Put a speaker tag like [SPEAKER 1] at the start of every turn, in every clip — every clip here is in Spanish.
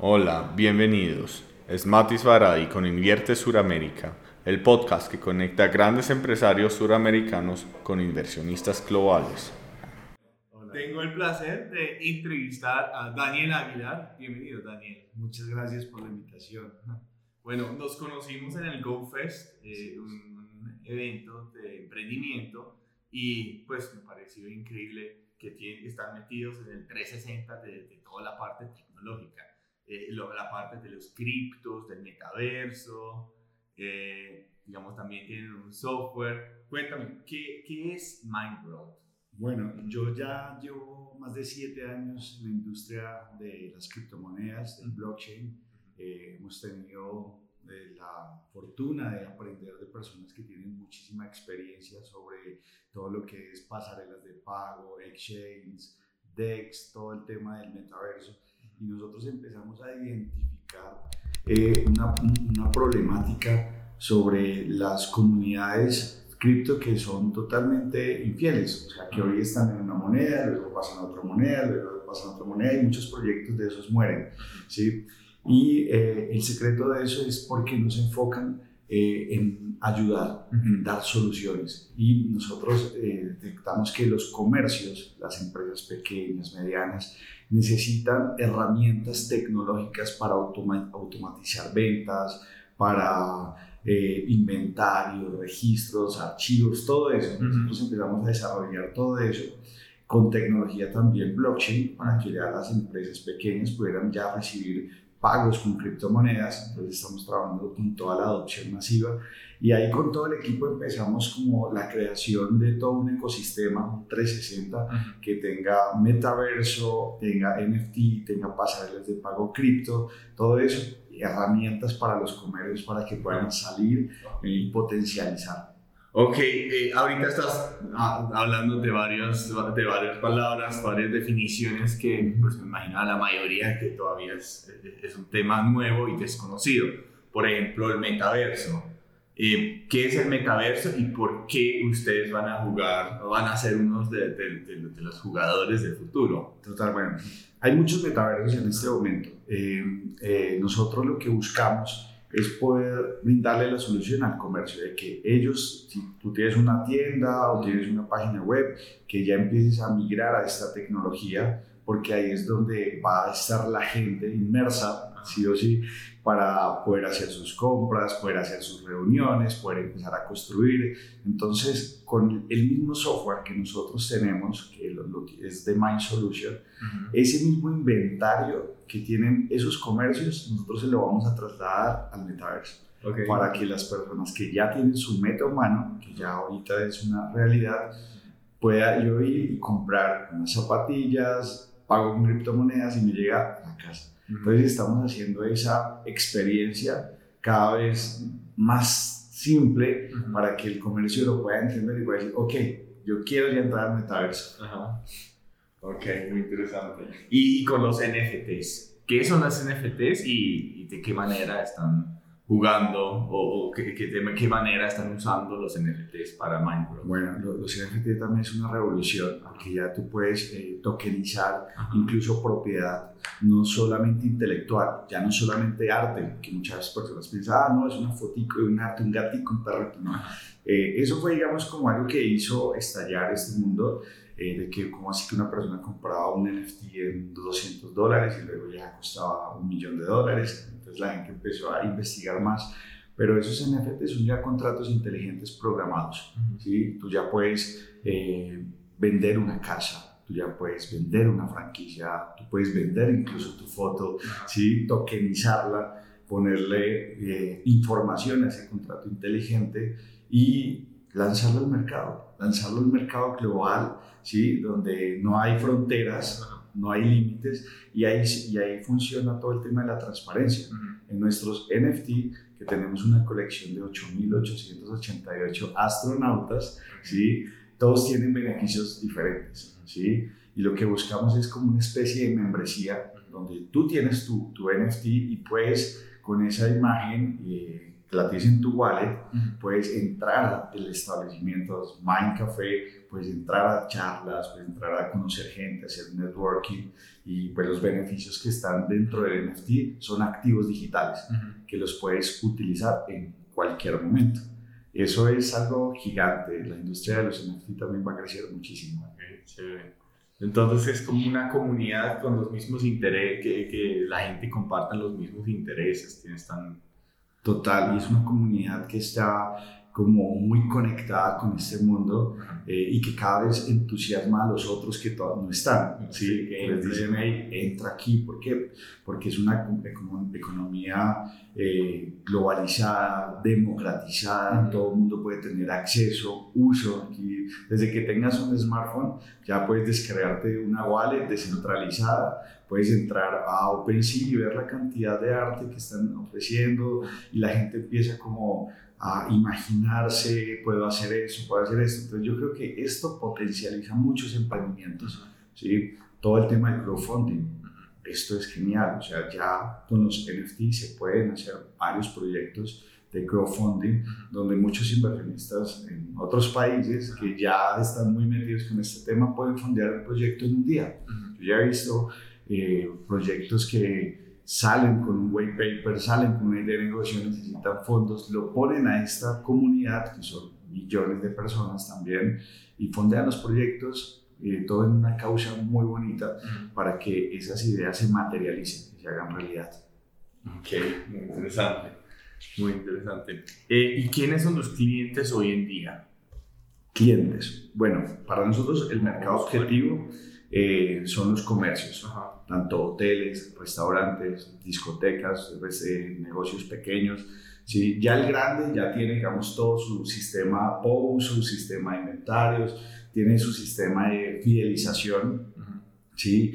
[SPEAKER 1] Hola, bienvenidos. Es Matis Varadi con Invierte Suramérica, el podcast que conecta a grandes empresarios suramericanos con inversionistas globales.
[SPEAKER 2] Tengo el placer de entrevistar a Daniel Aguilar. Bienvenido, Daniel.
[SPEAKER 3] Muchas gracias por la invitación.
[SPEAKER 2] Bueno, nos conocimos en el GoFest, eh, un, evento de emprendimiento, y pues me pareció increíble que tienen, están metidos en el 360 de, de toda la parte tecnológica, eh, la parte de los criptos, del metaverso, eh, digamos también tienen un software. Cuéntame, ¿qué, qué es MindWorld?
[SPEAKER 3] Bueno, yo ya llevo más de siete años en la industria de las criptomonedas, del blockchain. Eh, hemos tenido eh, la fortuna de aprender de personas que tienen muchísima experiencia sobre todo lo que es pasarelas de pago, exchange, DEX, todo el tema del metaverso. Y nosotros empezamos a identificar eh, una, una problemática sobre las comunidades cripto que son totalmente infieles, o sea, que hoy están en una moneda, luego pasan a otra moneda, luego pasan a otra moneda y muchos proyectos de esos mueren, ¿sí? Y eh, el secreto de eso es porque no se enfocan eh, en ayudar, en dar soluciones. Y nosotros eh, detectamos que los comercios, las empresas pequeñas, medianas, necesitan herramientas tecnológicas para automatizar ventas, para eh, inventario, registros, archivos, todo eso. Nosotros empezamos a desarrollar todo eso con tecnología también blockchain para que ya las empresas pequeñas pudieran ya recibir pagos con criptomonedas. Entonces estamos trabajando con toda la adopción masiva y ahí con todo el equipo empezamos como la creación de todo un ecosistema, un 360, que tenga metaverso, tenga NFT, tenga pasarelas de pago cripto, todo eso herramientas para los comercios para que puedan salir y potencializar.
[SPEAKER 2] Ok, eh, ahorita estás hablando de varias, de varias palabras, varias definiciones que pues me imagino a la mayoría que todavía es, es un tema nuevo y desconocido. Por ejemplo, el metaverso. Eh, ¿Qué es el metaverso y por qué ustedes van a jugar, van a ser unos de, los jugadores del futuro?
[SPEAKER 3] Total, bueno, hay muchos metaversos en este momento. Eh, eh, nosotros lo que buscamos es poder brindarle la solución al comercio, de que ellos, si tú tienes una tienda o tienes una página web, que ya empieces a migrar a esta tecnología, porque ahí es donde va a estar la gente inmersa, sí o sí, para poder hacer sus compras, poder hacer sus reuniones, poder empezar a construir. Entonces, con el mismo software que nosotros tenemos, que es de Mind Solution, ese mismo inventario que tienen esos comercios, nosotros se lo vamos a trasladar al metaverso. Para que las personas que ya tienen su meta humano, que ya ahorita es una realidad, pueda yo ir y comprar unas zapatillas, pago con criptomonedas y me llega a la casa. Entonces estamos haciendo esa experiencia cada vez más simple para que el comercio lo pueda entender y pueda decir, ok, yo quiero ya entrar al metaverso.
[SPEAKER 2] Ajá. Ok, muy interesante. Y, con los NFTs, ¿qué son las NFTs y, y de qué manera están jugando o, qué, de qué manera están usando los NFTs para Minecraft?
[SPEAKER 3] Bueno, los, NFTs también es una revolución porque ya tú puedes eh, tokenizar incluso propiedad, no solamente intelectual, ya no solamente arte, que muchas personas piensan, ah, no, es una fotico de un arte, un gatito, un perrito, no. Eh, eso fue, digamos, como algo que hizo estallar este mundo. Eh, de que como así que una persona compraba un NFT en 200 dólares y luego ya costaba un millón de dólares entonces la gente empezó a investigar más. Pero esos NFTs son ya contratos inteligentes programados. ¿sí? Tú ya puedes eh, vender una casa, tú ya puedes vender una franquicia, tú puedes vender incluso tu foto, ¿sí? tokenizarla, ponerle eh, información a ese contrato inteligente y lanzarlo al mercado, lanzarlo al mercado global, ¿sí? donde no hay fronteras, no hay límites y ahí, y ahí funciona todo el tema de la transparencia. En nuestros NFT, que tenemos una colección de 8.888 astronautas, ¿sí? todos tienen beneficios diferentes. ¿sí? Y lo que buscamos es como una especie de membresía donde tú tienes tu, tu NFT y puedes con esa imagen eh, la tienes en tu wallet, puedes entrar al establecimiento, Mind Café, puedes entrar a charlas, puedes entrar a conocer gente, hacer networking y pues los beneficios que están dentro del NFT son activos digitales que los puedes utilizar en cualquier momento. Eso es algo gigante. La industria de los NFT también va a crecer muchísimo.
[SPEAKER 2] Entonces es como una comunidad con los mismos intereses, que, que la gente comparta los mismos intereses. Tienes tan...
[SPEAKER 3] Total, y es una comunidad que está como muy conectada con este mundo eh, y que cada vez entusiasma a los otros que todavía no están. ¿sí? Que les dicen, hey, entra aquí. ¿Por qué? Porque es una economía eh, globalizada, democratizada, todo el mundo puede tener acceso, uso. Aquí, desde que tengas un smartphone, ya puedes descargarte una wallet descentralizada, puedes entrar a OpenSea y ver la cantidad de arte que están ofreciendo y la gente empieza como a imaginarse, puedo hacer eso, puedo hacer esto. Entonces yo creo que esto potencializa muchos emprendimientos, ¿sí? Todo el tema del crowdfunding, esto es genial, o sea, ya con los NFT se pueden hacer varios proyectos de crowdfunding, donde muchos inversionistas en otros países que ya están muy metidos con este tema pueden fondear el proyecto en un día. Yo ya he visto eh, proyectos que salen con un white paper, salen con una idea de negocio, necesitan fondos, lo ponen a esta comunidad, que son millones de personas también, y fondean los proyectos, eh, todo en una causa muy bonita para que esas ideas se materialicen y se hagan realidad.
[SPEAKER 2] Ok, muy interesante. Muy interesante. Eh, ¿Y quiénes son los clientes hoy en día?
[SPEAKER 3] Clientes. Bueno, para nosotros el mercado objetivo eh, son los comercios, tanto hoteles, restaurantes, discotecas, eh, negocios pequeños. ¿sí? Ya el grande ya tiene, digamos, todo su sistema POU, su sistema de inventarios, tiene su sistema de fidelización, ¿sí?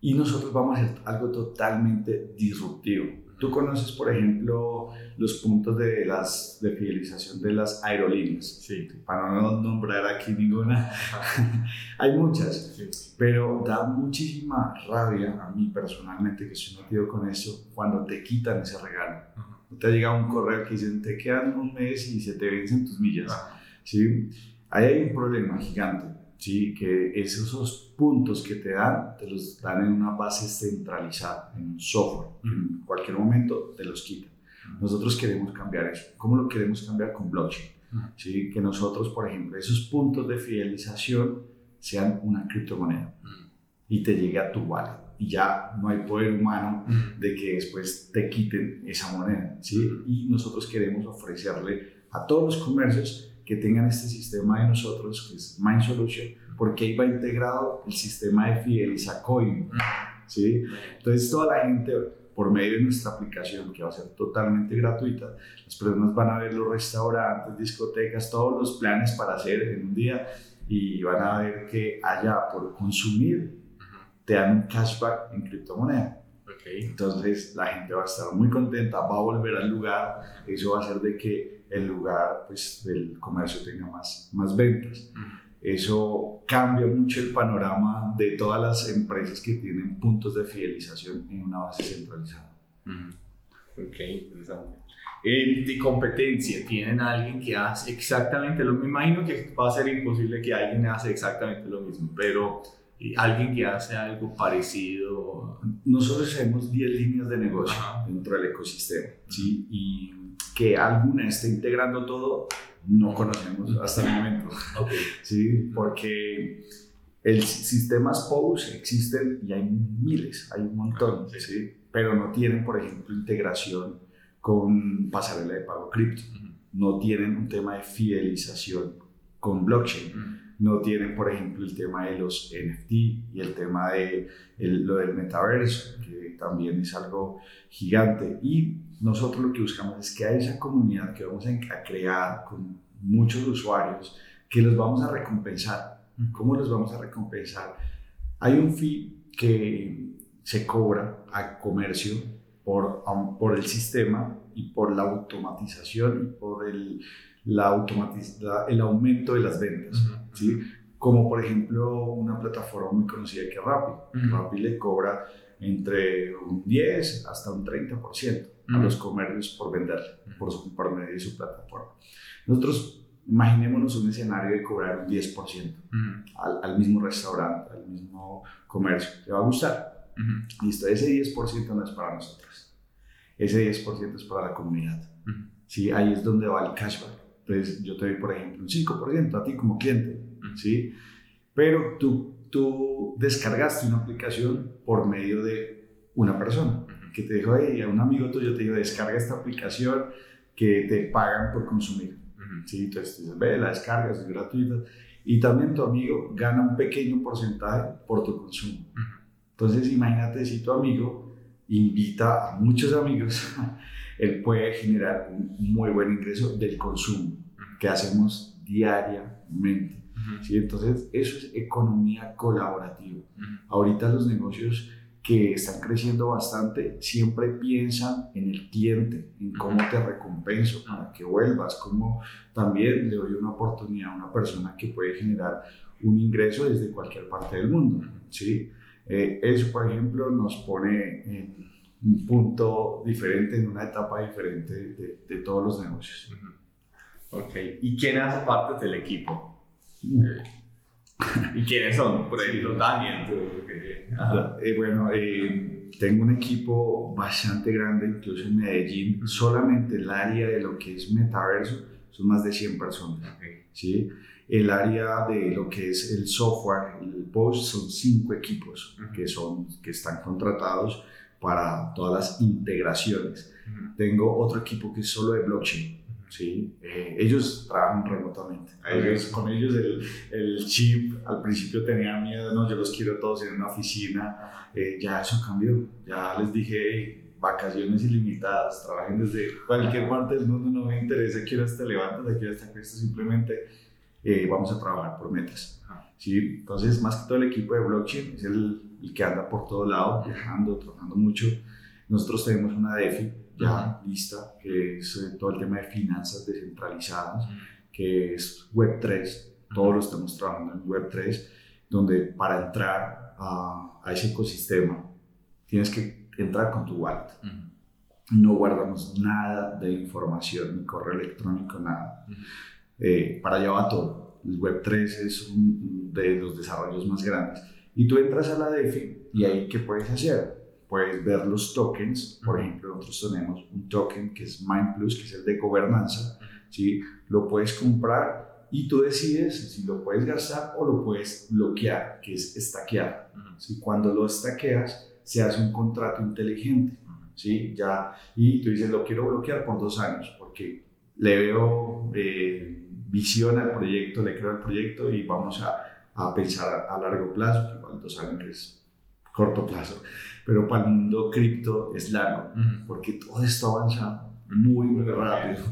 [SPEAKER 3] Y nosotros vamos a hacer algo totalmente disruptivo. Tú conoces, por ejemplo, los puntos de, las, de fidelización de las aerolíneas.
[SPEAKER 2] Sí.
[SPEAKER 3] Para no nombrar aquí ninguna, hay muchas, pero da muchísima rabia a mí personalmente que estoy metido con eso cuando te quitan ese regalo. No te llega un correo que dicen te quedan un mes y se te vencen tus millas. ¿sí? Ahí hay un problema gigante. ¿Sí? que esos puntos que te dan, te los dan en una base centralizada, en un software. En cualquier momento te los quitan. Nosotros queremos cambiar eso. ¿Cómo lo queremos cambiar? Con blockchain. ¿sí? Que nosotros, por ejemplo, esos puntos de fidelización sean una criptomoneda y te llegue a tu wallet. Y ya no hay poder humano de que después te quiten esa moneda. ¿sí? Y nosotros queremos ofrecerle a todos los comercios que tengan este sistema de nosotros, que es Mind Solution, porque ahí va integrado el sistema de Fidelizacoin. ¿sí? Entonces, toda la gente, por medio de nuestra aplicación, que va a ser totalmente gratuita, las personas van a ver los restaurantes, discotecas, todos los planes para hacer en un día y van a ver que allá por consumir te dan un cashback en criptomoneda.
[SPEAKER 2] Okay.
[SPEAKER 3] Entonces la gente va a estar muy contenta, va a volver al lugar, eso va a hacer de que el lugar pues, del comercio tenga más, más ventas. Eso cambia mucho el panorama de todas las empresas que tienen puntos de fidelización en una base centralizada.
[SPEAKER 2] Ok, interesante. En de competencia, ¿tienen alguien que hace exactamente lo mismo? Me imagino que va a ser imposible que alguien hace exactamente lo mismo, pero alguien que hace algo parecido.
[SPEAKER 3] Nosotros tenemos 10 líneas de negocio dentro del ecosistema, ¿sí? Y que alguna esté integrando todo, no conocemos hasta el momento.
[SPEAKER 2] Okay.
[SPEAKER 3] ¿Sí? Porque el sistemas POS existen y hay miles, hay un montón, sí. pero no tienen, por ejemplo, integración con pasarela de pago cripto, no tienen un tema de fidelización con blockchain, no tienen, por ejemplo, el tema de los NFT y el tema de lo del metaverso, que también es algo gigante. Y nosotros lo que buscamos es que haya esa comunidad que vamos a crear con muchos usuarios, que los vamos a recompensar. ¿Cómo los vamos a recompensar? Hay un fee que se cobra al comercio por, por el sistema y por la automatización y por el, la el aumento de las ventas. ¿sí? Como por ejemplo una plataforma muy conocida que es Rappi. Rappi le cobra entre un 10 hasta un 30%. a los comercios por venderle, por, su, por medio de su plataforma. Nosotros, imaginémonos un escenario de cobrar un 10% al, al, mismo restaurante, al mismo comercio. ¿Le va a gustar? Listo, ese 10% no es para nosotros. Ese 10% es para la comunidad. ¿sí? Ahí es donde va el cashback. Entonces, yo te doy, por ejemplo, un 5% a ti como cliente, ¿sí? Pero tú, tú descargaste una aplicación por medio de una persona que te dijo, hey, a un amigo tuyo te dijo, descarga esta aplicación que te pagan por consumir. ¿sí? Entonces, ve, la descargas, es gratuita. Y también tu amigo gana un pequeño porcentaje por tu consumo. Entonces, imagínate si tu amigo invita a muchos amigos, él puede generar un muy buen ingreso del consumo que hacemos diariamente. ¿Sí? Entonces, eso es economía colaborativa. Ahorita los negocios que están creciendo bastante siempre piensan en el cliente, en cómo te recompenso para que vuelvas, cómo también le doy una oportunidad a una persona que puede generar un ingreso desde cualquier parte del mundo. ¿sí? Eh, eso, por ejemplo, nos pone en un punto diferente, en una etapa diferente de, de todos los negocios.
[SPEAKER 1] Ok, ¿y quién hace parte del equipo? Eh, ¿Y quiénes son? Por ejemplo, Daniel.
[SPEAKER 3] Eh, bueno, eh, tengo un equipo bastante grande, incluso en Medellín. Solamente el área de lo que es metaverso son más de 100 personas. ¿sí? El área de lo que es el software, el post, son 5 equipos que, son, que están contratados para todas las integraciones. Tengo otro equipo que es solo de blockchain ¿sí? Eh, ellos trabajan remotamente. Ellos, con ellos el, el, chip al principio tenía miedo, no, yo los quiero todos en una oficina, eh, ya eso cambió, ya les dije, vacaciones ilimitadas, trabajen desde cualquier parte del mundo, no me interesa, quiero hasta levantas, quiero hasta esto, simplemente eh, vamos a trabajar por metas. ¿sí? Entonces, más que todo el equipo de blockchain es el, el que anda por todo lado, viajando, trabajando mucho. Nosotros tenemos una DeFi, ya lista, que es eh, todo el tema de finanzas descentralizadas, que es Web3, todos lo estamos trabajando en Web3, donde para entrar a, a, ese ecosistema tienes que entrar con tu wallet. No guardamos nada de información, ni correo electrónico, nada. Eh, para allá va todo. El Web3 es uno de los desarrollos más grandes. Y tú entras a la DeFi y ahí, ¿qué puedes hacer? Puedes ver los tokens. Por ejemplo, nosotros tenemos un token que es Mind Plus, que es el de gobernanza. ¿sí? Lo puedes comprar y tú decides si lo puedes gastar o lo puedes bloquear, que es estaquear. ¿sí? Cuando lo estaqueas, se hace un contrato inteligente. ¿sí? Ya, y tú dices, lo quiero bloquear por dos años, porque le veo eh, visión al proyecto, le creo al proyecto y vamos a, a pensar a, largo plazo, que dos años es corto plazo, pero para el mundo cripto es largo, porque todo está avanzando muy, muy rápido.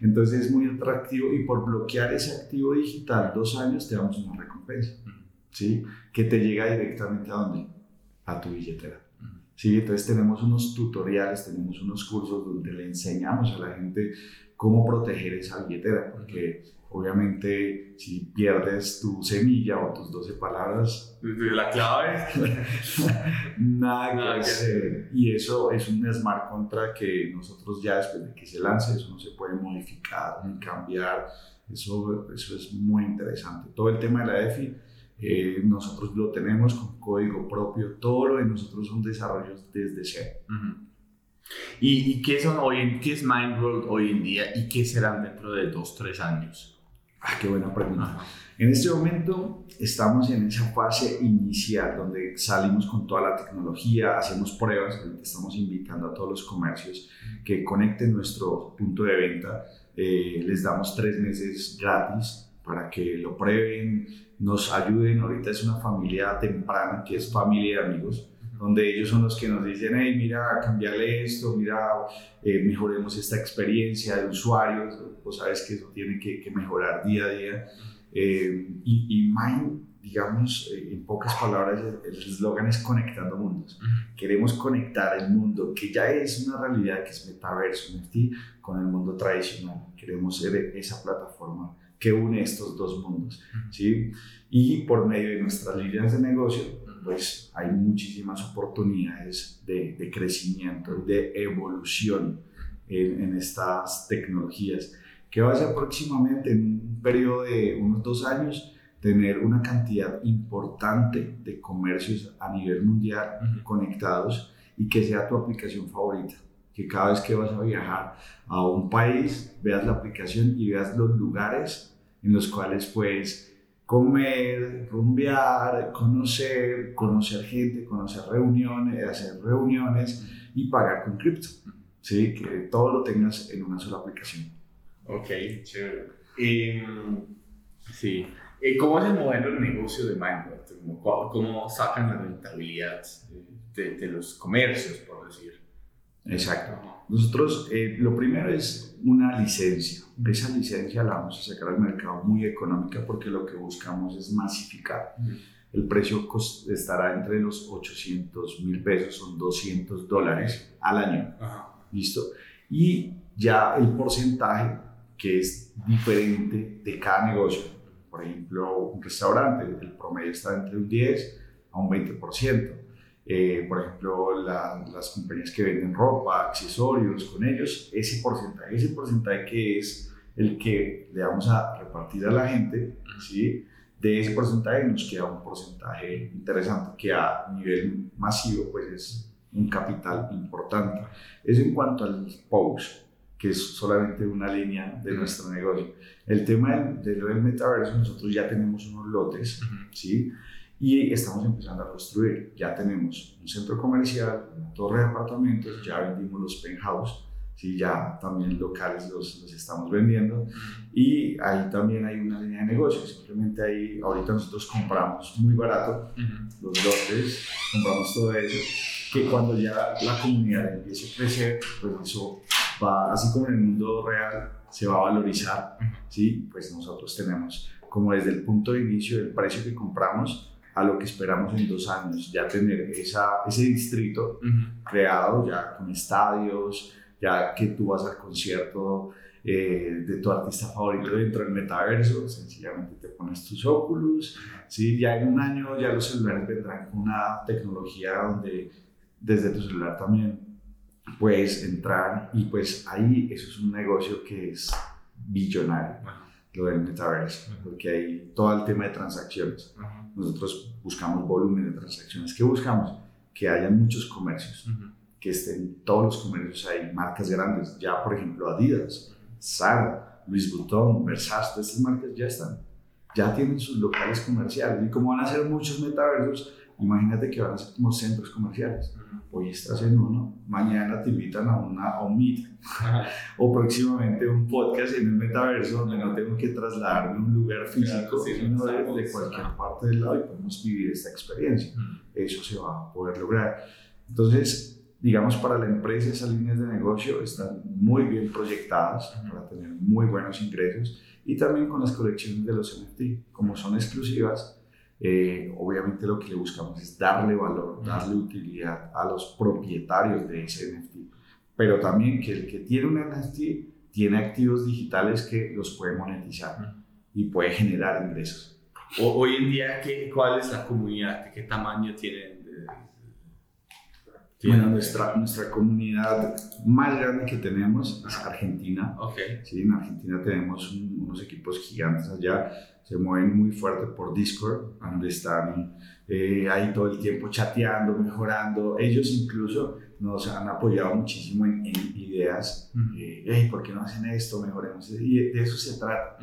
[SPEAKER 3] Entonces es muy atractivo y por bloquear ese activo digital dos años te damos una recompensa, ¿sí? Que te llega directamente a dónde? A tu billetera. ¿Sí? Entonces tenemos unos tutoriales, tenemos unos cursos donde le enseñamos a la gente cómo proteger esa billetera, porque Obviamente, si pierdes tu semilla o tus 12 palabras,
[SPEAKER 1] la clave,
[SPEAKER 3] nada, nada que hacer. Y eso es un smart contract que nosotros ya después de que se lance, eso no se puede modificar ni cambiar. Eso, eso es muy interesante. Todo el tema de la EFI, eh, nosotros lo tenemos con código propio. Todo lo de nosotros son desarrollos desde cero.
[SPEAKER 1] ¿Y, ¿Y, qué, son hoy, qué es Mindworld hoy en día y qué serán dentro de dos, tres años?
[SPEAKER 3] Ah, qué buena pregunta. En este momento estamos en esa fase inicial donde salimos con toda la tecnología, hacemos pruebas, estamos invitando a todos los comercios que conecten nuestro punto de venta, eh, les damos tres meses gratis para que lo prueben, nos ayuden. Ahorita es una familia temprana que es familia de amigos donde ellos son los que nos dicen, hey, mira, cambiarle esto, mira, eh, mejoremos esta experiencia de usuarios, pues sabes que eso tiene que, que mejorar día a día. Eh, y, y, Mind, digamos, eh, en pocas palabras, el eslogan es conectando mundos. Queremos conectar el mundo que ya es una realidad, que es metaverso, NFT, con el mundo tradicional. Queremos ser esa plataforma que une estos dos mundos, ¿sí? Y por medio de nuestras líneas de negocio, pues hay muchísimas oportunidades de, de crecimiento, de evolución en, en, estas tecnologías, que va a ser próximamente en un periodo de unos dos años tener una cantidad importante de comercios a nivel mundial conectados y que sea tu aplicación favorita. Que cada vez que vas a viajar a un país, veas la aplicación y veas los lugares en los cuales puedes comer, rumbear, conocer, conocer gente, conocer reuniones, hacer reuniones y pagar con cripto. ¿sí? Que todo lo tengas en una sola aplicación.
[SPEAKER 1] Ok, chévere. sí. ¿Cómo es el modelo de negocio de Mindbot? ¿Cómo, ¿Cómo, sacan la rentabilidad de, de, los comercios, por decir?
[SPEAKER 3] Exacto. Nosotros, eh, lo primero es una licencia. Esa licencia la vamos a sacar al mercado muy económica porque lo que buscamos es masificar. El precio estará entre los 800 mil pesos, son 200 dólares al año. ¿Listo? Y ya el porcentaje que es diferente de cada negocio por ejemplo, un restaurante, el promedio está entre un 10 a un 20%. Eh, por ejemplo, las compañías que venden ropa, accesorios con ellos, ese porcentaje, ese porcentaje que es el que le vamos a repartir a la gente, ¿sí? de ese porcentaje nos queda un porcentaje interesante que a nivel masivo pues es un capital importante. Eso en cuanto al post que es solamente una línea de nuestro negocio. El tema del, del metaverso, nosotros ya tenemos unos lotes, ¿sí? Y estamos empezando a construir. Ya tenemos un centro comercial, una torre de apartamentos, ya vendimos los penthouse, ¿sí? ya también locales los, los estamos vendiendo. Y ahí también hay una línea de negocio. Simplemente ahí, ahorita nosotros compramos muy barato los lotes, compramos todo eso, que cuando ya la comunidad empiece a crecer, pues eso así como en el mundo real se va a valorizar, ¿sí? pues nosotros tenemos como desde el punto de inicio del precio que compramos a lo que esperamos en dos años, ya tener esa, ese distrito creado ya con estadios, ya que tú vas al concierto eh, de tu artista favorito dentro del metaverso, sencillamente te pones tus óculos, ¿sí? ya en un año ya los celulares vendrán con una tecnología donde desde tu celular también puedes entrar y pues ahí eso es un negocio que es billonario, lo del metaverso, porque hay todo el tema de transacciones. Nosotros buscamos volumen de transacciones. ¿Qué buscamos? Que haya muchos comercios, que estén todos los comercios ahí, marcas grandes, ya por ejemplo Adidas, Zara, Louis Vuitton, Versace, todas estas marcas ya están, ya tienen sus locales comerciales y como van a ser muchos metaversos, imagínate que van a ser como centros comerciales. Hoy estás en uno, mañana te invitan a, una, a un meet. O próximamente un podcast en el metaverso donde no tengo que trasladarme a un lugar físico, sino de, cualquier parte del lado y podemos vivir esta experiencia. Eso se va a poder lograr. Entonces, digamos, para la empresa esas líneas de negocio están muy bien proyectadas para tener muy buenos ingresos y también con las colecciones de los NFT, como son exclusivas, eh, obviamente lo que le buscamos es darle valor, darle utilidad a los propietarios de ese NFT, pero también que el que tiene un NFT tiene activos digitales que los puede monetizar y puede generar ingresos.
[SPEAKER 1] hoy en día, ¿qué, ¿cuál es la comunidad? ¿Qué tamaño tiene?
[SPEAKER 3] Bueno, nuestra, nuestra comunidad más grande que tenemos es Argentina.
[SPEAKER 1] Okay.
[SPEAKER 3] Sí, en Argentina tenemos unos equipos gigantes allá se mueven muy fuerte por Discord, donde están eh, ahí todo el tiempo chateando, mejorando. Ellos incluso nos han apoyado muchísimo en, ideas, eh, ¿por qué no hacen esto? Mejoremos. Y de eso se trata.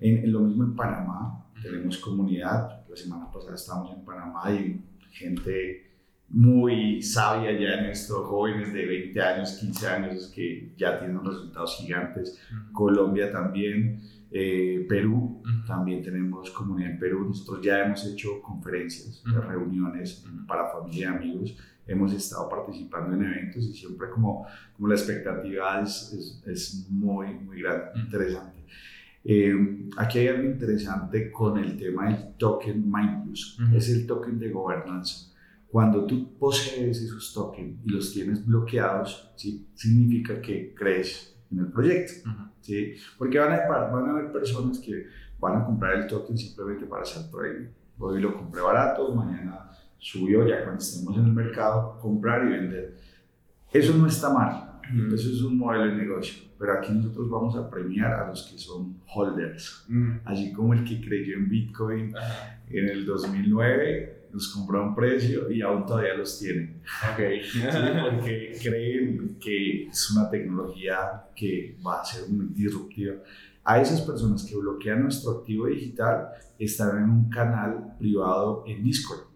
[SPEAKER 3] en, lo mismo en Panamá, tenemos comunidad. La semana pasada estábamos en Panamá y gente muy sabia ya en estos jóvenes de 20 años, 15 años que ya tienen resultados gigantes. Colombia también. Eh, Perú, también tenemos comunidad en Perú. Nosotros ya hemos hecho conferencias, reuniones para familia y amigos. Hemos estado participando en eventos y siempre como, como la expectativa es, es, muy, muy grande, interesante. Eh, aquí hay algo interesante con el tema del token Mindplus. Es el token de gobernanza. Cuando tú posees esos tokens y los tienes bloqueados, ¿sí? significa que crees en el proyecto. ¿sí? Porque van a, van a haber personas que van a comprar el token simplemente para hacer trading. Hoy lo compré barato, mañana subió, ya cuando estemos en el mercado, comprar y vender. Eso no está mal, eso es un modelo de negocio, pero aquí nosotros vamos a premiar a los que son holders, así como el que creyó en Bitcoin en el 2009 nos compró a un precio y aún todavía los tienen.
[SPEAKER 2] Okay.
[SPEAKER 3] porque creen que es una tecnología que va a ser muy disruptiva. A esas personas que bloquean nuestro activo digital están en un canal privado en Discord.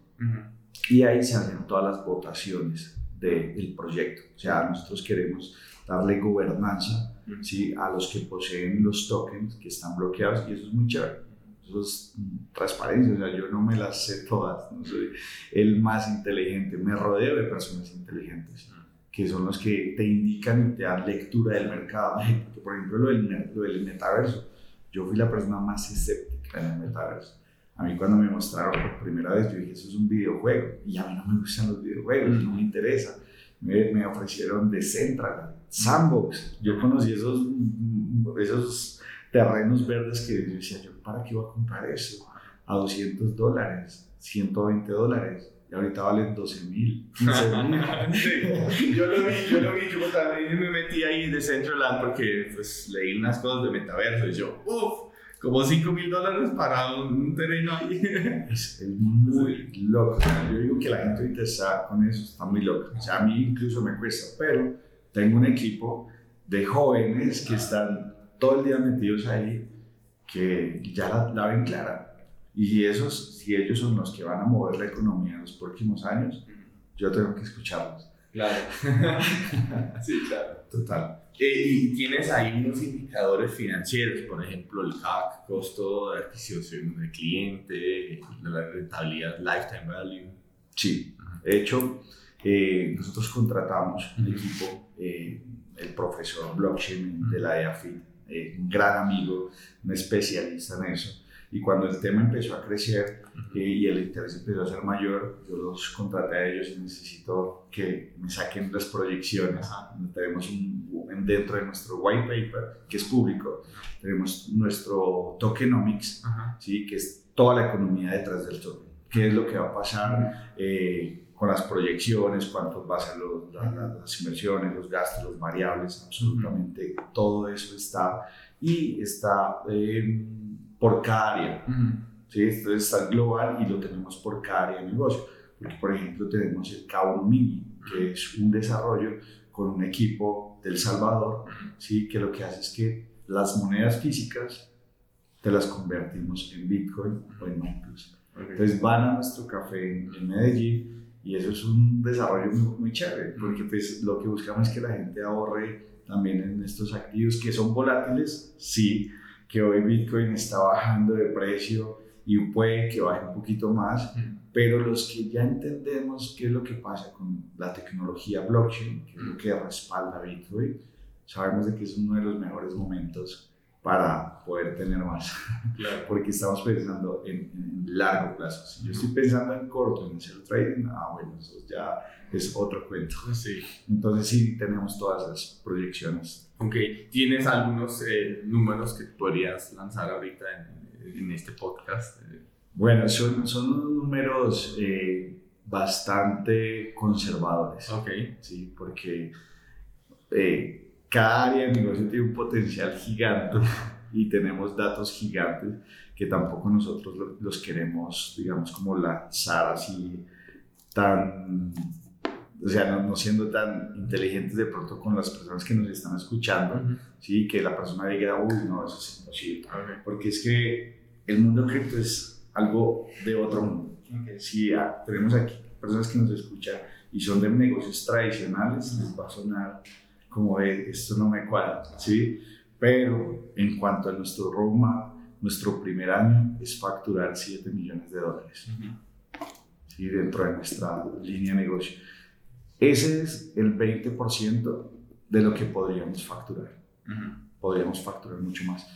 [SPEAKER 3] Y ahí se hacen todas las votaciones del proyecto. O sea, nosotros queremos darle gobernanza ¿sí? a los que poseen los tokens que están bloqueados y eso es muy chévere. Eso es transparencia, o sea, yo no me las sé todas, no soy el más inteligente, me rodeo de personas inteligentes que son los que te indican y te dan lectura del mercado. Por ejemplo, lo del, lo del metaverso, yo fui la persona más escéptica en el metaverso. A mí cuando me mostraron por primera vez, yo dije, eso es un videojuego. Y a mí no me gustan los videojuegos, no me interesa. Me, me ofrecieron Decentraland, Sandbox. Yo conocí esos, esos terrenos verdes que yo decía, yo, ¿para qué voy a comprar eso? A 200 dólares, 120 dólares. Y ahorita valen 12 mil, 15 mil.
[SPEAKER 2] yo lo vi, yo lo vi, yo también me metí ahí de Decentraland porque pues leí unas cosas de metaverso y yo, uff, como 5 mil dólares para un terreno ahí.
[SPEAKER 3] Es, muy loco. Yo digo que la gente interesada con eso está muy loca. O sea, a mí incluso me cuesta, pero tengo un equipo de jóvenes que están todo el día metidos ahí, que ya la, la ven clara. Y esos, si ellos son los que van a mover la economía en los próximos años, yo tengo que escucharlos.
[SPEAKER 2] Claro. sí, claro.
[SPEAKER 3] Total.
[SPEAKER 2] Eh, y tienes ahí unos indicadores financieros, por ejemplo, el CAC, costo de adquisición del cliente, la rentabilidad, lifetime value.
[SPEAKER 3] Sí, de hecho, eh, nosotros contratamos un equipo, eh, el profesor blockchain de la EAFIT, un gran amigo, un especialista en eso. Y cuando el tema empezó a crecer y el interés empezó a ser mayor, yo los contraté a ellos y necesito que me saquen las proyecciones. Tenemos un, dentro de nuestro white paper, que es público, tenemos nuestro tokenomics, ¿sí? que es toda la economía detrás del token. ¿Qué es lo que va a pasar eh, con las proyecciones, cuánto va a ser las inversiones, los gastos, los variables, absolutamente todo eso está y está eh, por cada área. ¿sí? Entonces está global y lo tenemos por cada área de negocio. Porque, por ejemplo, tenemos el Cabo Mini, que es un desarrollo con un equipo del Salvador, ¿sí? que lo que hace es que las monedas físicas te las convertimos en Bitcoin o en Entonces van a nuestro café en, Medellín y eso es un desarrollo muy, muy, chévere, porque pues lo que buscamos es que la gente ahorre también en estos activos que son volátiles, sí, que hoy Bitcoin está bajando de precio y puede que baje un poquito más, pero los que ya entendemos qué es lo que pasa con la tecnología blockchain, que es lo que respalda Bitcoin, sabemos de que es uno de los mejores momentos para poder tener más, porque estamos pensando en, largo plazo. Si yo estoy pensando en corto, en hacer trading, ah, bueno, eso ya es otro cuento.
[SPEAKER 2] Sí.
[SPEAKER 3] Entonces sí tenemos todas las proyecciones.
[SPEAKER 2] Ok, ¿tienes algunos eh, números que podrías lanzar ahorita en, en este podcast?
[SPEAKER 3] Bueno, son, son números eh, bastante conservadores.
[SPEAKER 2] Ok.
[SPEAKER 3] Sí, porque eh, cada área de negocio tiene un potencial gigante y tenemos datos gigantes que tampoco nosotros los queremos, digamos, como lanzar así tan, o sea, no, siendo tan inteligentes de pronto con las personas que nos están escuchando, ¿sí? Que la persona diga, uy, no, eso es imposible. Porque es que el mundo cripto es algo de otro mundo. Si tenemos aquí personas que nos escuchan y son de negocios tradicionales, les va a sonar como de, esto no me cuadra, ¿sí? Pero en cuanto a nuestro roadmap, nuestro primer año es facturar 7 millones de dólares, ¿sí? Dentro de nuestra línea de negocio. Ese es el 20% de lo que podríamos facturar. Podríamos facturar mucho más.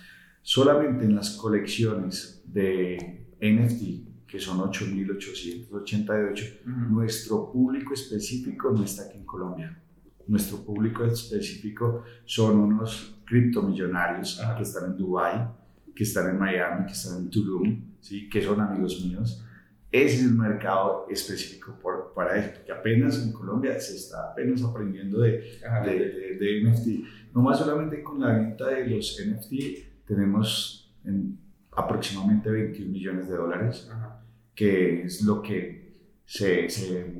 [SPEAKER 3] Solamente en las colecciones de NFT, que son 8.888, nuestro público específico no está aquí en Colombia. Nuestro público específico son unos criptomillonarios que están en Dubai, que están en Miami, que están en Tulum, ¿sí? que son amigos míos, Ese es el mercado específico por, para eso, que apenas en Colombia se está apenas aprendiendo de, de, de, NFT. No más solamente con la venta de los NFT, tenemos en aproximadamente 21 millones de dólares, que es lo que se, se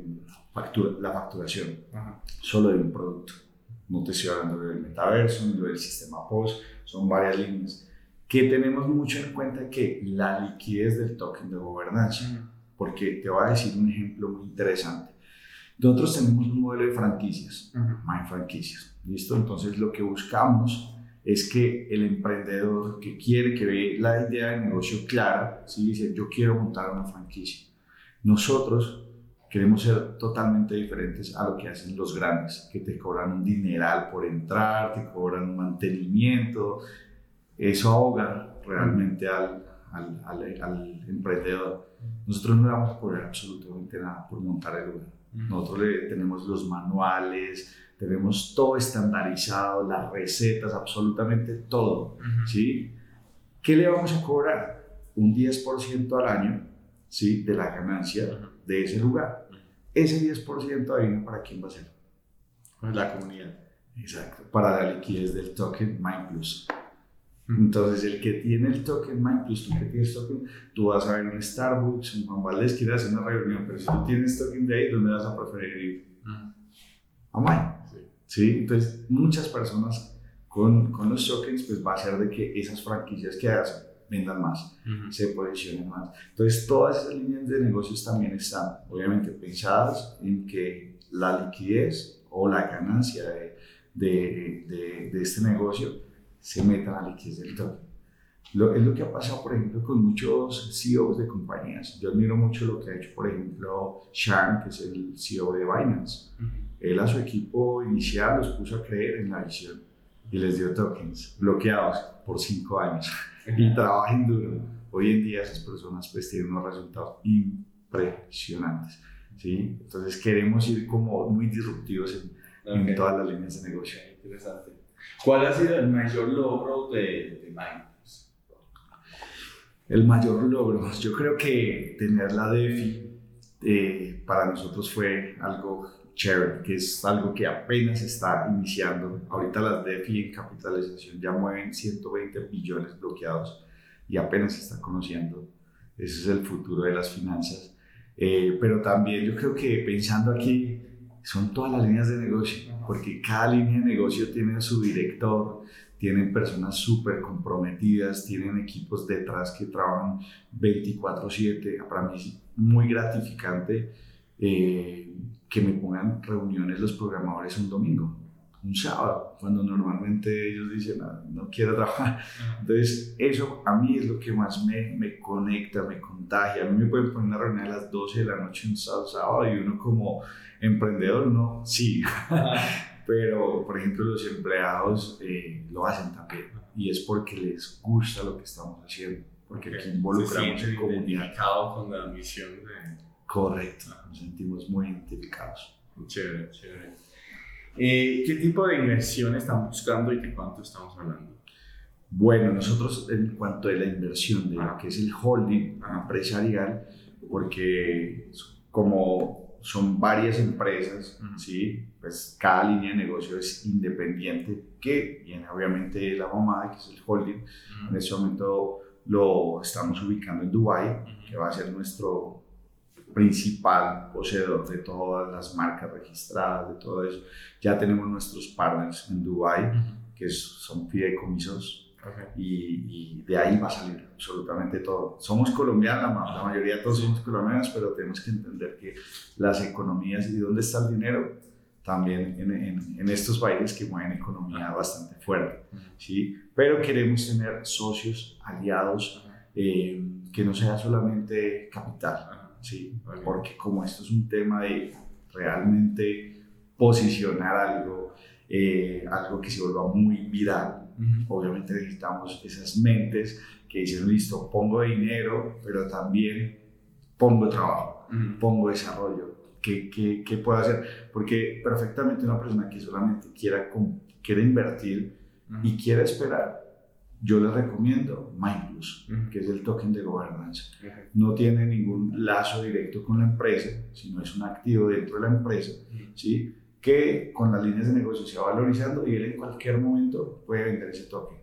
[SPEAKER 3] factura, la facturación solo de un producto. No te estoy hablando del metaverso, ni del sistema POS, son varias líneas. Que tenemos mucho en cuenta que la liquidez del token de gobernanza porque te voy a decir un ejemplo muy interesante. Nosotros tenemos un modelo de franquicias, más franquicias, ¿listo? Entonces lo que buscamos es que el emprendedor que quiere, que ve la idea de negocio clara, ¿sí? dice, yo quiero montar una franquicia. Nosotros queremos ser totalmente diferentes a lo que hacen los grandes, que te cobran un dineral por entrar, te cobran un mantenimiento. Eso ahoga realmente al, al, al, al emprendedor. Nosotros no le vamos a cobrar absolutamente nada por montar el lugar. Nosotros le, tenemos los manuales, tenemos todo estandarizado, las recetas, absolutamente todo. ¿sí? ¿Qué le vamos a cobrar? Un 10% al año ¿sí? de la ganancia de ese lugar. Ese 10% viene para quién va a ser?
[SPEAKER 2] Para la comunidad.
[SPEAKER 3] Exacto, para la liquidez del token MindPlus. Entonces, el que tiene el token MindPlus, tú que tienes token, tú vas a ver un Starbucks, un Juan Valdez quiere hacer una reunión, pero si tú tienes token de ahí, ¿dónde vas a preferir ir? A Mind. Sí. Entonces, muchas personas con, con, los tokens, pues va a ser de que esas franquicias que hacen vendan más, se posicionen más. Entonces, todas esas líneas de negocios también están, obviamente, pensadas en que la liquidez o la ganancia de, de, de, de este negocio se metan a la liquidez del token. Lo, es lo que ha pasado, por ejemplo, con muchos CEOs de compañías. Yo admiro mucho lo que ha hecho, por ejemplo, Shang, que es el CEO de Binance. Él a su equipo inicial los puso a creer en la visión y les dio tokens bloqueados por cinco años y trabajen duro. Hoy en día esas personas pues tienen unos resultados impresionantes. ¿sí? Entonces queremos ir como muy disruptivos en, en todas las líneas de negocio.
[SPEAKER 2] Interesante. ¿Cuál ha sido el mayor logro de, de
[SPEAKER 3] El mayor logro, yo creo que tener la DeFi eh, para nosotros fue algo chévere, que es algo que apenas está iniciando. Ahorita las DeFi en capitalización ya mueven 120 billones bloqueados y apenas se está conociendo. Ese es el futuro de las finanzas. Eh, pero también yo creo que pensando aquí, son todas las líneas de negocio, porque cada línea de negocio tiene su director, tienen personas súper comprometidas, tienen equipos detrás que trabajan 24/7. Para mí es muy gratificante eh, pongan reuniones los programadores un domingo, un sábado, cuando normalmente ellos dicen, no, ah, no quiero trabajar. Entonces, eso a mí es lo que más me, me conecta, me contagia. A mí me pueden poner una reunión a las 12 de la noche un sábado y uno como emprendedor, no, sí. Pero, por ejemplo, los empleados eh, lo hacen también. Y es porque les gusta lo que estamos haciendo. Porque aquí involucramos en comunidad.
[SPEAKER 2] con la misión de...
[SPEAKER 3] Correcto, nos sentimos muy identificados.
[SPEAKER 2] Chévere, chévere. Eh, ¿Qué tipo de inversión están buscando y de cuánto estamos hablando?
[SPEAKER 3] Bueno, nosotros en cuanto a la inversión de lo que es el holding empresarial, porque como son varias empresas, ¿sí? Pues cada línea de negocio es independiente, que viene obviamente la mamá, que es el holding. En este momento lo estamos ubicando en Dubai, que va a ser nuestro principal poseedor de todas las marcas registradas, de todo eso. Ya tenemos nuestros partners en Dubai, que son fideicomisos y, de ahí va a salir absolutamente todo. Somos colombianos, la, mayoría de todos somos colombianos, pero tenemos que entender que las economías y dónde está el dinero también en, en, estos países que mueven economía bastante fuerte. ¿sí? Pero queremos tener socios, aliados, eh, que no sea solamente capital, ¿sí? porque como esto es un tema de realmente posicionar algo, eh, algo que se vuelva muy viral, Obviamente necesitamos esas mentes que dicen, listo, pongo dinero, pero también pongo trabajo, pongo desarrollo. ¿Qué, qué, qué, puedo hacer? Porque perfectamente una persona que solamente quiera, quiera invertir y quiera esperar, yo les recomiendo MindPlus, que es el token de gobernanza. No tiene ningún lazo directo con la empresa, sino es un activo dentro de la empresa, ¿sí? que con las líneas de negocio se va valorizando y él en cualquier momento puede vender ese token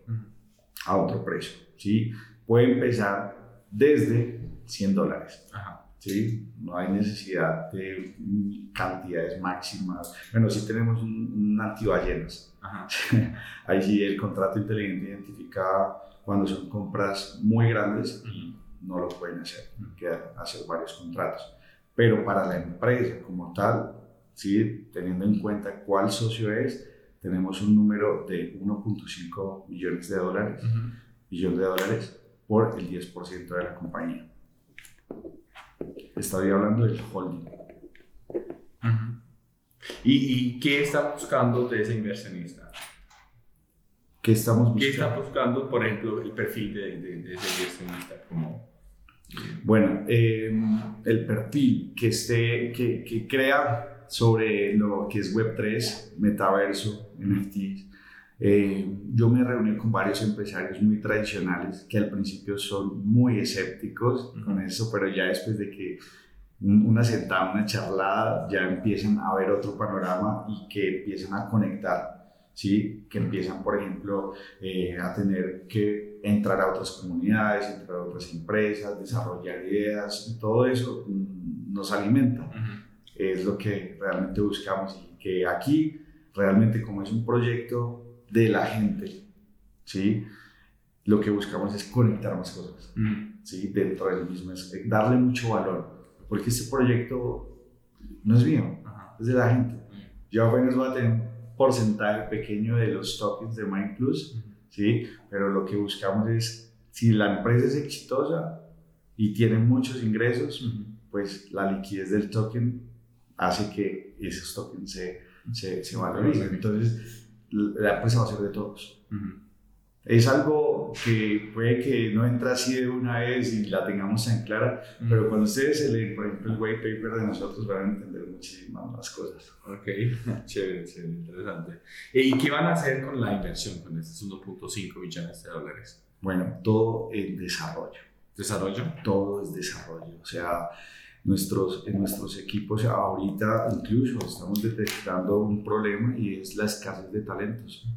[SPEAKER 3] a otro precio. ¿sí? Puede empezar desde 100 dólares. ¿sí? No hay necesidad de cantidades máximas. Bueno, sí tenemos un, un antiballenas. Ahí sí el contrato inteligente identifica cuando son compras muy grandes y no lo pueden hacer, que hacer varios contratos. Pero para la empresa como tal, ¿sí? teniendo en cuenta cuál socio es, tenemos un número de 1.5 millones de dólares, millones de dólares por el 10% de la compañía. Estoy hablando del holding.
[SPEAKER 2] ¿Y, qué está buscando de ese inversionista?
[SPEAKER 3] ¿Qué estamos buscando?
[SPEAKER 2] ¿Qué está buscando, por ejemplo, el perfil de, ese inversionista? Como,
[SPEAKER 3] bueno, em, el perfil que, esté, que, que crea sobre lo que es Web3, metaverso, NFTs, eh, yo me reuní con varios empresarios muy tradicionales que al principio son muy escépticos con eso, pero ya después de que una sentada, una charlada, ya empiezan a ver otro panorama y que empiezan a conectar, ¿sí? Que empiezan, por ejemplo, eh, a tener que entrar a otras comunidades, entrar a otras empresas, desarrollar ideas, y todo eso mm, nos alimenta. Es lo que realmente buscamos y que aquí, realmente como es un proyecto de la gente, ¿sí? Lo que buscamos es conectar más cosas. ¿sí? Dentro del mismo, es darle mucho valor, porque este proyecto no es mío, es de la gente. Yo apenas voy a tener porcentaje pequeño de los tokens de Mind Plus, ¿sí? Pero lo que buscamos es, si la empresa es exitosa y tiene muchos ingresos, pues la liquidez del token hace que esos tokens se, se, se valoricen. Entonces, la empresa va a ser de todos. Es algo que puede que no entra así de una vez y la tengamos en clara, pero cuando ustedes se leen, por ejemplo, el white paper de nosotros, van a entender muchísimas más cosas.
[SPEAKER 2] Ok, chévere, chévere, interesante. ¿Y qué van a hacer con la inversión, con estos 1.5 millones de dólares?
[SPEAKER 3] Bueno, todo en desarrollo.
[SPEAKER 2] ¿Desarrollo?
[SPEAKER 3] Todo es desarrollo. O sea, nuestros, en nuestros equipos ahorita incluso estamos detectando un problema y es la escasez de talentos.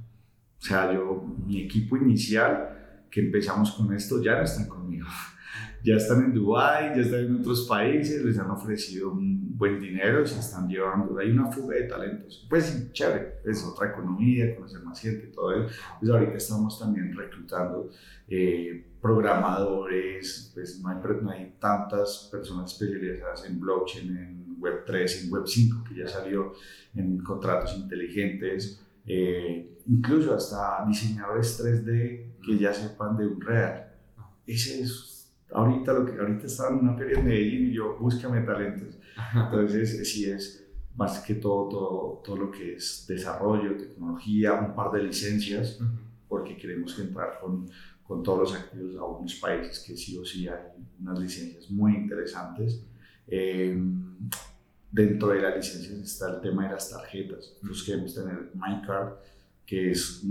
[SPEAKER 3] Sea, yo, mi equipo inicial que empezamos con esto ya no están conmigo. Ya están en Dubai, ya están en otros países, les han ofrecido un buen dinero, se están llevando, hay una fuga de talentos. Pues sí, chévere, es otra economía, conocer más gente, todo eso. Pues ahorita estamos también reclutando eh, programadores, pues no hay, no hay tantas personas especializadas en blockchain, en Web3, en Web5, que ya salió en contratos inteligentes, eh, incluso hasta diseñadores 3D que ya sepan de un real. Ese es ahorita lo que ahorita estaba en una feria en Medellín y yo búscame talentos. Entonces, sí es más que todo, todo, todo lo que es desarrollo, tecnología, un par de licencias, porque queremos entrar con con todos los activos a unos países que sí o sí hay unas licencias muy interesantes. Eh, dentro de las licencias está el tema de las tarjetas. Nosotros queremos tener MyCard, que es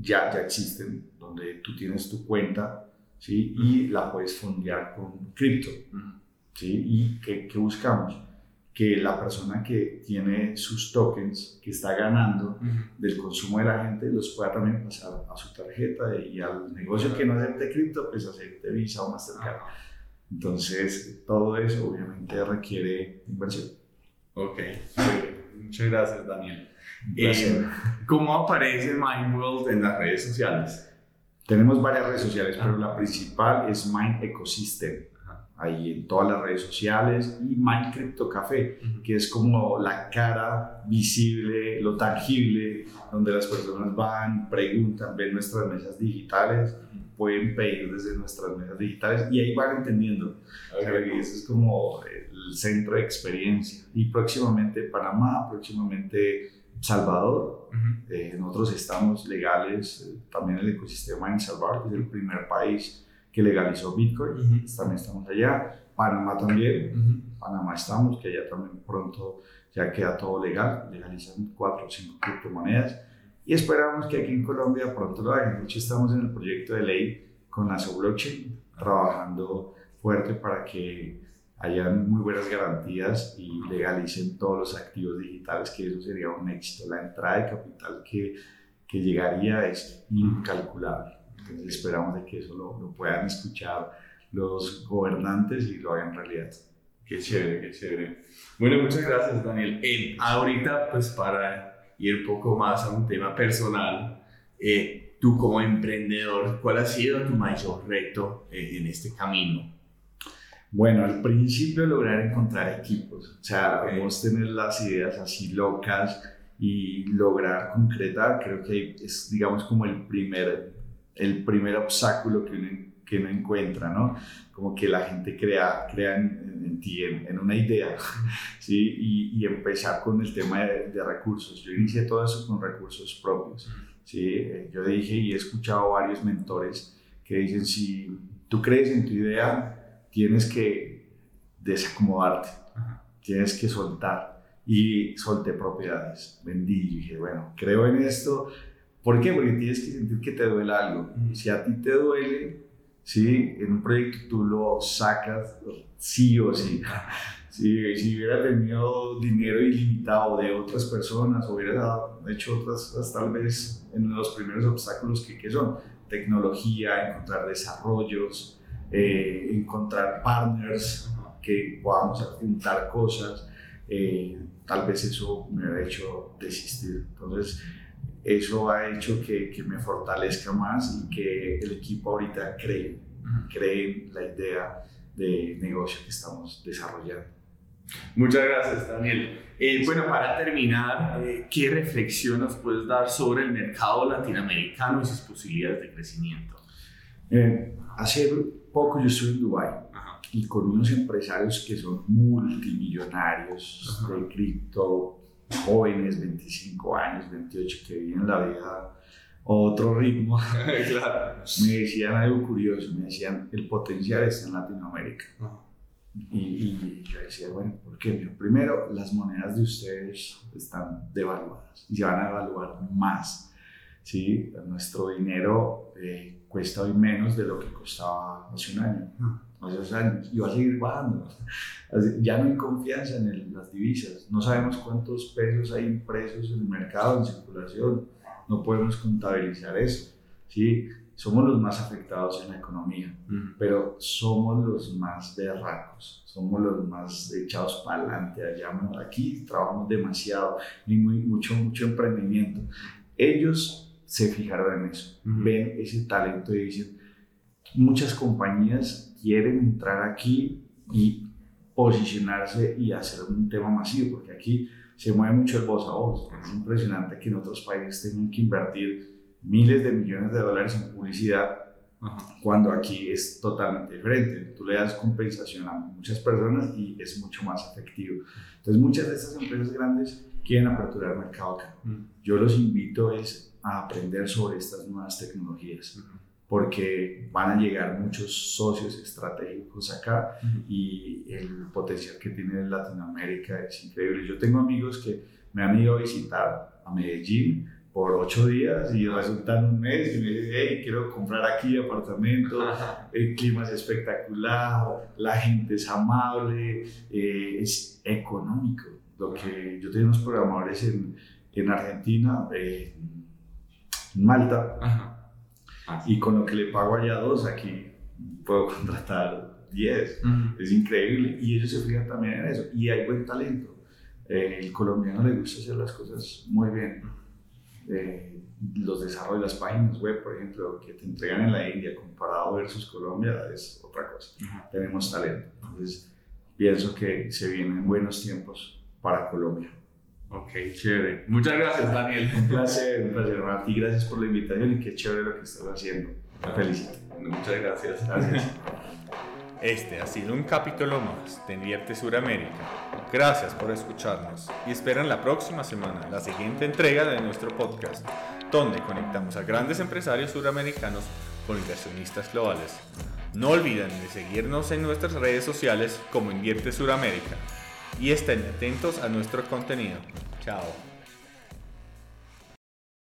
[SPEAKER 3] ya, ya existen, donde tú tienes tu cuenta ¿sí? y la puedes fondear con cripto. ¿sí? ¿Y qué, qué buscamos? que la persona que tiene sus tokens, que está ganando del consumo de la gente, los pueda también pasar a su tarjeta y al negocio que no acepte cripto, pues acepte Visa o Mastercard. Entonces, todo eso obviamente requiere inversión.
[SPEAKER 2] Ok, muchas gracias Daniel. Eh, ¿Cómo aparece MindWorld en las redes sociales?
[SPEAKER 3] Tenemos varias redes sociales, pero la principal es Mind Ecosystem ahí en todas las redes sociales y Mind Crypto Café, que es como la cara visible, lo tangible, donde las personas van, preguntan, ven nuestras mesas digitales, pueden pedir desde nuestras mesas digitales y ahí van entendiendo. Okay. eso es como el centro de experiencia. Y próximamente Panamá, próximamente Salvador. Eh, nosotros estamos legales eh, también el ecosistema en Salvador, que es el primer país que legalizó Bitcoin, también estamos allá. Panamá también, Panamá estamos, que allá también pronto ya queda todo legal, legalizan cuatro o cinco criptomonedas. y esperamos que aquí en Colombia pronto lo hagan. De hecho, estamos en el proyecto de ley con la Blockchain, trabajando fuerte para que hayan muy buenas garantías y legalicen todos los activos digitales, que eso sería un éxito. La entrada de capital que, que llegaría es incalculable. Entonces esperamos de que eso lo, lo, puedan escuchar los gobernantes y lo hagan realidad.
[SPEAKER 2] Qué chévere, qué chévere. Bueno, muchas gracias Daniel. Eh, ahorita, pues para ir un poco más a un tema personal, eh, tú como emprendedor, ¿cuál ha sido tu mayor reto eh, en este camino?
[SPEAKER 3] Bueno, al principio lograr encontrar equipos, o sea, vamos a tener las ideas así locas y lograr concretar, creo que es, digamos, como el primer, el primer obstáculo que uno, que uno encuentra, ¿no? Como que la gente crea, crea en, ti, en, una idea, ¿sí? Y, empezar con el tema de, de, recursos. Yo inicié todo eso con recursos propios, ¿sí? Yo dije y he escuchado varios mentores que dicen, si tú crees en tu idea, tienes que desacomodarte, tienes que soltar. Y solté propiedades, vendí y dije, bueno, creo en esto. ¿Por qué? Porque tienes que sentir que te duele algo. Si a ti te duele, ¿sí? en un proyecto tú lo sacas sí o sí. Si, si hubiera tenido dinero ilimitado de otras personas, hubiera hecho otras, tal vez en los primeros obstáculos que, que son tecnología, encontrar desarrollos, eh, encontrar partners que podamos juntar cosas, eh, tal vez eso me ha hecho desistir. Entonces, eso ha hecho que, que, me fortalezca más y que el equipo ahorita cree, cree en la idea de negocio que estamos desarrollando.
[SPEAKER 2] Muchas gracias, Daniel. Eh, bueno, para terminar, ¿qué reflexión nos puedes dar sobre el mercado latinoamericano y sus posibilidades de crecimiento?
[SPEAKER 3] hace poco yo estuve en Dubái y con unos empresarios que son multimillonarios de cripto, jóvenes, 25 años, 28, que viven la vida a otro ritmo. Me decían algo curioso, me decían, el potencial está en Latinoamérica. y, y, yo decía, bueno, ¿por qué? Primero, las monedas de ustedes están devaluadas y se van a evaluar más. ¿Sí? Nuestro dinero eh, cuesta hoy menos de lo que costaba hace un año, hace dos años, y va a seguir bajando. Ya no hay confianza en las divisas, no sabemos cuántos pesos hay impresos en el mercado, en circulación, no podemos contabilizar eso. ¿sí? Somos los más afectados en la economía, pero somos los más berracos, somos los más echados para adelante. Allá, aquí trabajamos demasiado, y muy, mucho, mucho emprendimiento. Ellos se fijaron en eso, ven ese talento y dicen, muchas compañías quieren entrar aquí y posicionarse y hacer un tema masivo, porque aquí se mueve mucho el voz a voz. Es impresionante que en otros países tengan que invertir miles de millones de dólares en publicidad cuando aquí es totalmente diferente. Tú le das compensación a muchas personas y es mucho más efectivo. Entonces muchas de estas empresas grandes quieren aperturar mercado acá. Yo los invito es a aprender sobre estas nuevas tecnologías, porque van a llegar muchos socios estratégicos acá y el potencial que tiene Latinoamérica es increíble. Yo tengo amigos que me han ido a visitar a Medellín por ocho días y resultan un mes y me dicen, hey, quiero comprar aquí apartamento, el clima es espectacular, la gente es amable, eh, es económico. Lo que yo tengo unos programadores en, en Argentina, eh, Malta. Y con lo que le pago allá dos, aquí puedo contratar 10. Es increíble. Y ellos se fijan también en eso. Y hay buen talento. Eh, el colombiano le gusta hacer las cosas muy bien. Eh, los desarrollos, las páginas web, por ejemplo, que te entregan en la India comparado versus Colombia es otra cosa. Tenemos talento. Entonces, pienso que se vienen buenos tiempos para Colombia.
[SPEAKER 2] Ok, chévere. Muchas gracias, Daniel.
[SPEAKER 3] Un placer, un placer. A ti, gracias por la invitación y qué chévere lo que estás haciendo. Te felicito.
[SPEAKER 2] Muchas gracias.
[SPEAKER 3] Gracias.
[SPEAKER 1] Este ha sido un capítulo más de Invierte Suramérica. Gracias por escucharnos y esperan la próxima semana la siguiente entrega de nuestro podcast, donde conectamos a grandes empresarios suramericanos con inversionistas globales. No olviden de seguirnos en nuestras redes sociales como Invierte Suramérica y estén atentos a nuestro contenido. Chao.